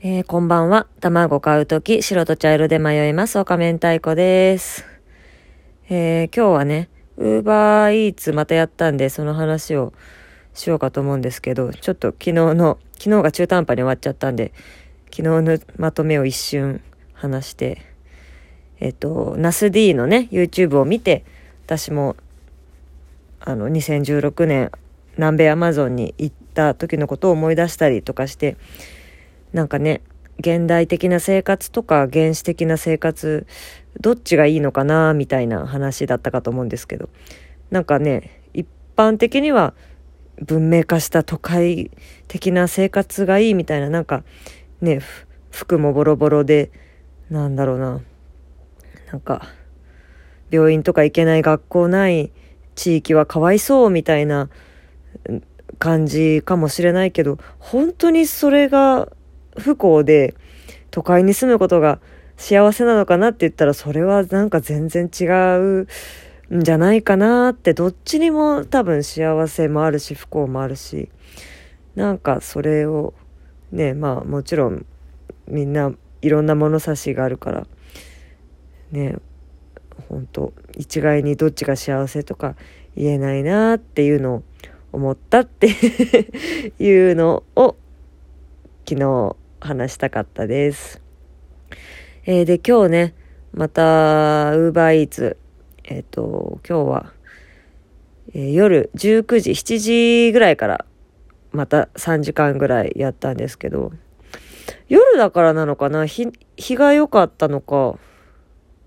えー、こんばんは。卵買うとき、白と茶色で迷います。おかめんたいこです。えー、今日はね、ウーバーイーツまたやったんで、その話をしようかと思うんですけど、ちょっと昨日の、昨日が中途半端に終わっちゃったんで、昨日のまとめを一瞬話して、えっ、と、ナス D のね、YouTube を見て、私も、あの、2016年、南米アマゾンに行った時のことを思い出したりとかして、なんかね、現代的な生活とか原始的な生活、どっちがいいのかな、みたいな話だったかと思うんですけど、なんかね、一般的には文明化した都会的な生活がいいみたいな、なんかね、服もボロボロで、なんだろうな、なんか、病院とか行けない学校ない地域はかわいそうみたいな感じかもしれないけど、本当にそれが不幸で都会に住むことが幸せなのかなって言ったらそれはなんか全然違うんじゃないかなってどっちにも多分幸せもあるし不幸もあるし。なんかそれをねまあもちろんみんないろんな物差しがあるから。ね本当一概にどっちが幸せとか言えないなっていうのを思ったっていうのを昨日話したかったです。えー、で、今日ね、また、ウーバーイーツ、えっ、ー、と、今日は、えー、夜19時、7時ぐらいから、また3時間ぐらいやったんですけど、夜だからなのかな？日、日が良かったのか、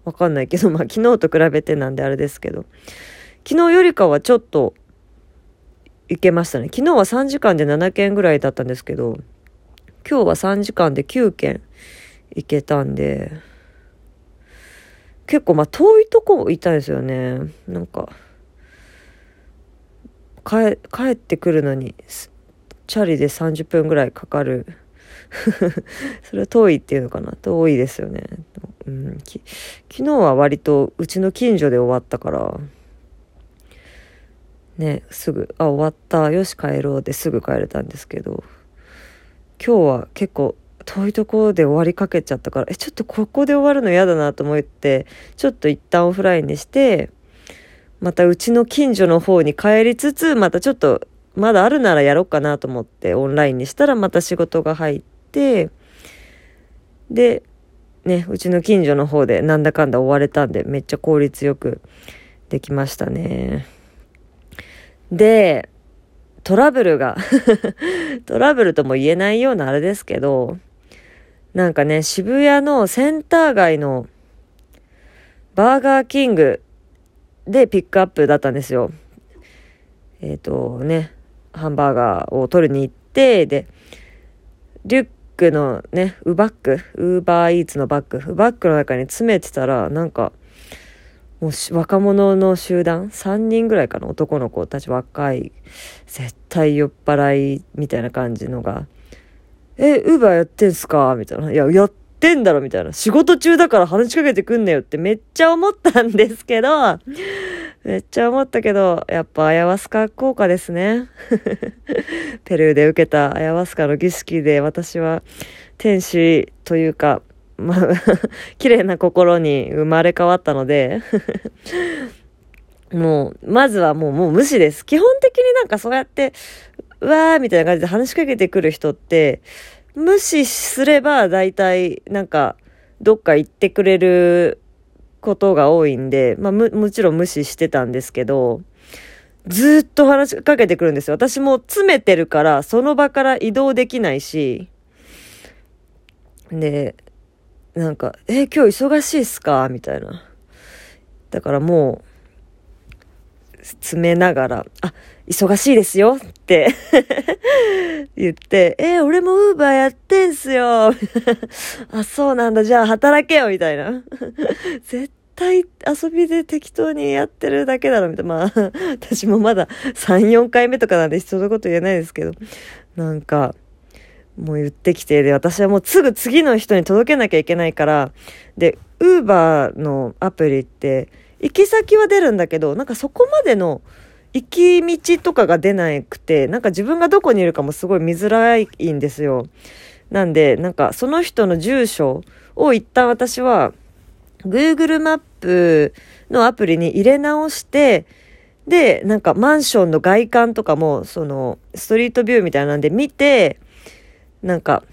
わかんないけど、まあ昨日と比べてなんであれですけど、昨日よりかはちょっと、行けましたね。昨日は3時間で7件ぐらいだったんですけど、今日は3時間で9軒行けたんで、結構まあ遠いとこいたんですよね。なんか、帰、帰ってくるのに、チャリで30分ぐらいかかる。それは遠いっていうのかな遠いですよね。うん、き昨日は割とうちの近所で終わったから、ね、すぐ、あ、終わった、よし帰ろうですぐ帰れたんですけど、今日は結構遠いところで終わりかけちゃったから、え、ちょっとここで終わるの嫌だなと思って、ちょっと一旦オフラインにして、またうちの近所の方に帰りつつ、またちょっと、まだあるならやろうかなと思ってオンラインにしたらまた仕事が入って、で、ね、うちの近所の方でなんだかんだ終われたんで、めっちゃ効率よくできましたね。で、トラブルが トラブルとも言えないようなあれですけど、なんかね、渋谷のセンター街のバーガーキングでピックアップだったんですよ。えっ、ー、とね、ハンバーガーを取りに行って、で、リュックのね、ウバック、ウーバーイーツのバッグ、ウバッグの中に詰めてたら、なんか、もう若者の集団、3人ぐらいかな、男の子たち若い、絶対酔っ払いみたいな感じのが、え、ウーバーやってんすか？みたいな。いや、やってんだろみたいな。仕事中だから話しかけてくんなよってめっちゃ思ったんですけど、めっちゃ思ったけど、やっぱアヤワスカ効果ですね。ペルーで受けたアヤワスカの儀式で私は天使というか、まあ、綺麗な心に生まれ変わったので もう、まずはもう、もう無視です。基本的になんかそうやって、うわーみたいな感じで話しかけてくる人って、無視すれば大体なんかどっか行ってくれることが多いんで、まあももちろん無視してたんですけど、ずっと話しかけてくるんですよ。私も詰めてるから、その場から移動できないし、で、なんか、え今日忙しいっすか？みたいな。だからもう、詰めながら、あ、忙しいですよ。って 言って、えー、俺もウーバーやってんすよ。あ、そうなんだ、じゃあ働けよ。みたいな。絶対遊びで適当にやってるだけだろ。みたいな。まあ、私もまだ3、4回目とかなんで人のこと言えないですけど、なんか、もう言ってきて、で、私はもうすぐ次の人に届けなきゃいけないから、で、ウーバーのアプリって、行き先は出るんだけど、なんかそこまでの行き道とかが出なくて、なんか自分がどこにいるかもすごい見づらいんですよ。なんで、なんかその人の住所を一旦私は Google マップのアプリに入れ直して、で、なんかマンションの外観とかも、その、ストリートビューみたいなんで見て、なんか、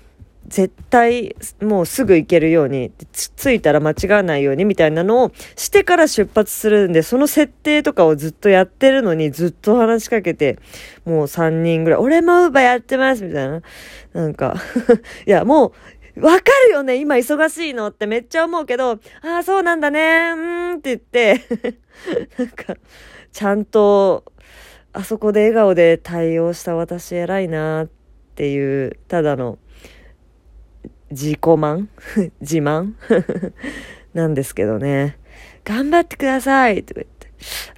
絶対もうすぐ行けるように、着いたら間違わないようにみたいなのをしてから出発するんで、その設定とかをずっとやってるのにずっと話しかけて、もう3人ぐらい、俺もウーバーやってますみたいな。なんか いや、もう、わかるよね今忙しいのってめっちゃ思うけど、ああ、そうなんだねーんって言って なんか、ちゃんと、あそこで笑顔で対応した私偉いなーっっていう、ただの、自己満？自慢？なんですけどね。頑張ってくださいとか言って。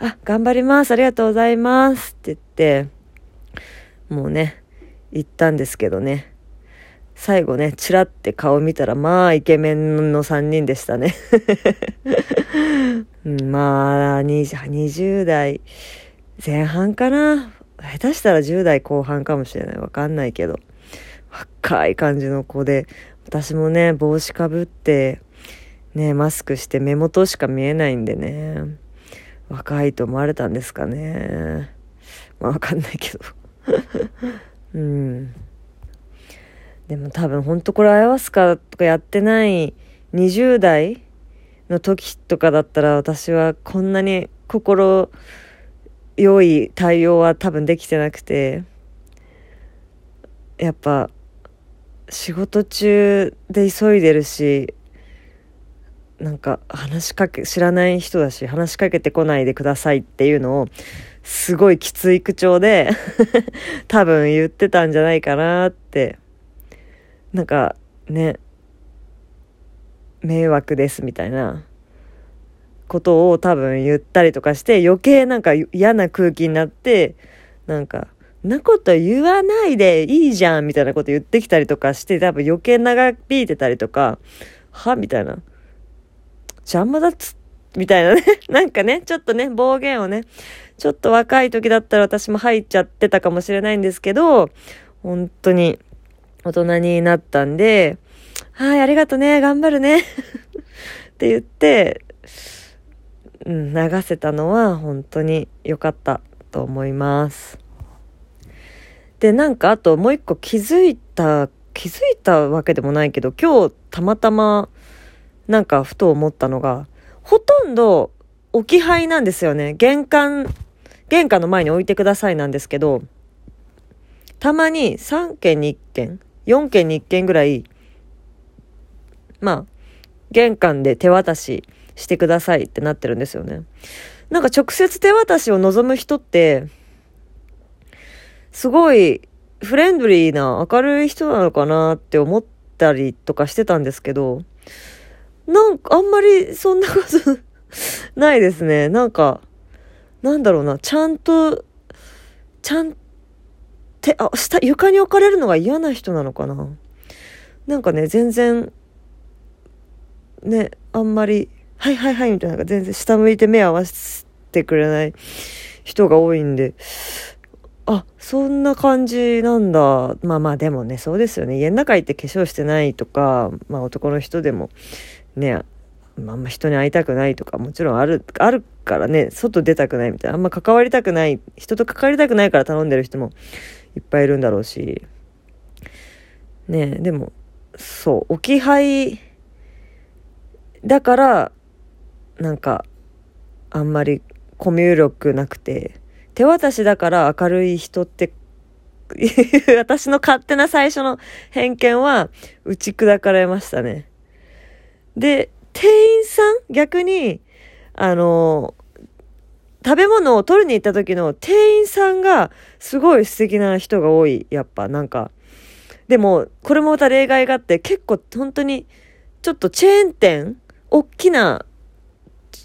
あ、頑張ります。ありがとうございますって言って、もうね、行ったんですけどね。最後ね、チラって顔見たら、まあ、イケメンの3人でしたね。まあ、20代前半かな。下手したら10代後半かもしれない。わかんないけど。若い感じの子で、私もね、帽子かぶって、ね、マスクして目元しか見えないんでね、若いと思われたんですかね。まあわかんないけど。うん。でも多分ほんとこれアヤワスカとかやってない20代の時とかだったら私はこんなに心良い対応は多分できてなくて、やっぱ仕事中で急いでるしなんか話しかけ知らない人だし話しかけてこないでくださいっていうのをすごいきつい口調で 多分言ってたんじゃないかなって。なんかね迷惑ですみたいな。ことを多分言ったりとかして余計なんか嫌な空気になってなんかなこと言わないでいいじゃんみたいなこと言ってきたりとかして、多分余計長引いてたりとか、はみたいな。邪魔だっつ、みたいなね。なんかね、ちょっとね、暴言をね、ちょっと若い時だったら私も入っちゃってたかもしれないんですけど、本当に大人になったんで、はい、ありがとね、頑張るね。って言って、うん、流せたのは本当に良かったと思います。で、なんかあともう一個気づいた、気づいたわけでもないけど、今日たまたまなんかふと思ったのが、ほとんど置き配なんですよね。玄関、玄関の前に置いてくださいなんですけど、たまに3件に1件、4件に1件ぐらい、まあ、玄関で手渡ししてくださいってなってるんですよね。なんか直接手渡しを望む人って、すごいフレンドリーな明るい人なのかなって思ったりとかしてたんですけど、なんかあんまりそんなこと ないですね。なんか、なんだろうな、ちゃんと、ちゃん、て、あ、下、床に置かれるのが嫌な人なのかな。なんかね、全然、ね、あんまり、はいはいはいみたいな、なんか全然下向いて目合わせてくれない人が多いんで、あ、そんな感じなんだ。まあまあでもね、そうですよね。家の中行って化粧してないとか、まあ男の人でもね、あ、んま人に会いたくないとかもちろんある、あるからね、外出たくないみたいな。あんま関わりたくない、人と関わりたくないから頼んでる人もいっぱいいるんだろうし。ねでも、そう、置き配だから、なんか、あんまりコミュ力なくて、手渡しだから明るい人って 私の勝手な最初の偏見は打ち砕かれましたね。で、店員さん逆に、あの、食べ物を取りに行った時の店員さんがすごい素敵な人が多い。やっぱなんか。でも、これもまた例外があって、結構本当に、ちょっとチェーン店大きな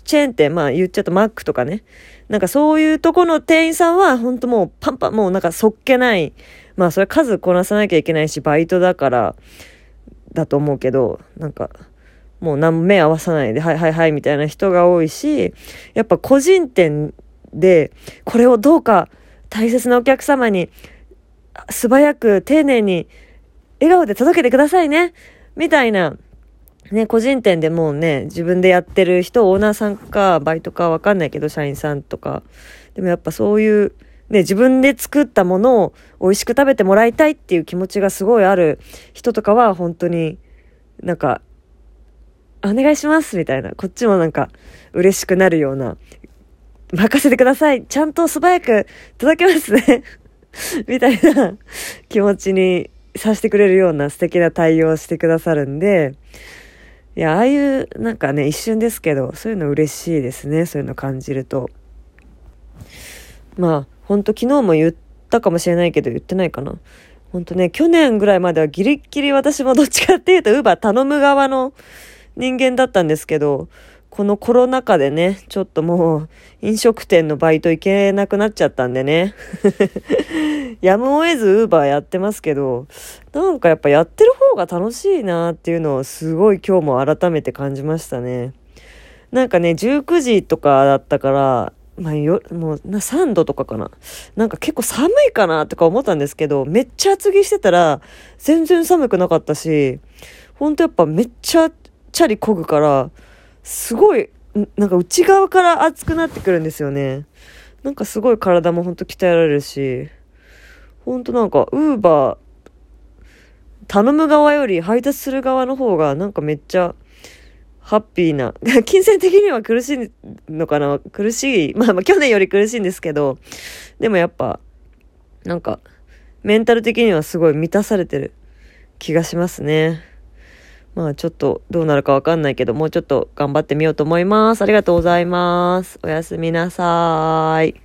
チェーン店、まあ言っちゃうとマックとかね。なんかそういうとこの店員さんは本当もうパンパン、もうなんかそっけない。まあそれ数こなさなきゃいけないし、バイトだからだと思うけど、なんかもう何も目合わさないで、はいはいはいみたいな人が多いし、やっぱ個人店でこれをどうか大切なお客様に素早く丁寧に笑顔で届けてくださいね。みたいな、ね、個人店でもうね、自分でやってる人、オーナーさんか、バイトかわかんないけど、社員さんとか。でもやっぱそういう、ね、自分で作ったものを美味しく食べてもらいたいっていう気持ちがすごいある人とかは、本当になんか、お願いしますみたいな、こっちもなんか嬉しくなるような、任せてください。ちゃんと素早く届けますね。みたいな。気持ちにさせてくれるような素敵な対応をしてくださるんで、いや、ああいう、なんかね、一瞬ですけど、そういうの嬉しいですね。そういうの感じると。まあ、ほんと昨日も言ったかもしれないけど、言ってないかな。ほんとね、去年ぐらいまではギリッギリ私もどっちかっていうと、ウーバー頼む側の人間だったんですけど、このコロナ禍でね、ちょっともう飲食店のバイト行けなくなっちゃったんでね。やむを得ずウーバーやってますけど、なんかやっぱやってる方が楽しいなっていうのをすごい今日も改めて感じましたね。なんかね、19時とかだったから、まあよ、もう3度とかかな。なんか結構寒いかなとか思ったんですけど、めっちゃ厚着してたら全然寒くなかったし、ほんとやっぱめっちゃチャリ漕ぐから、すごい、なんか内側から熱くなってくるんですよね。なんかすごい体もほんと鍛えられるし、ほんとなんか、ウーバー、頼む側より配達する側の方がなんかめっちゃハッピーな。金銭的には苦しいのかな苦しい。まあまあ去年より苦しいんですけど、でもやっぱ、なんか、メンタル的にはすごい満たされてる気がしますね。まあちょっとどうなるかわかんないけど、もうちょっと頑張ってみようと思います。ありがとうございます。おやすみなさーい。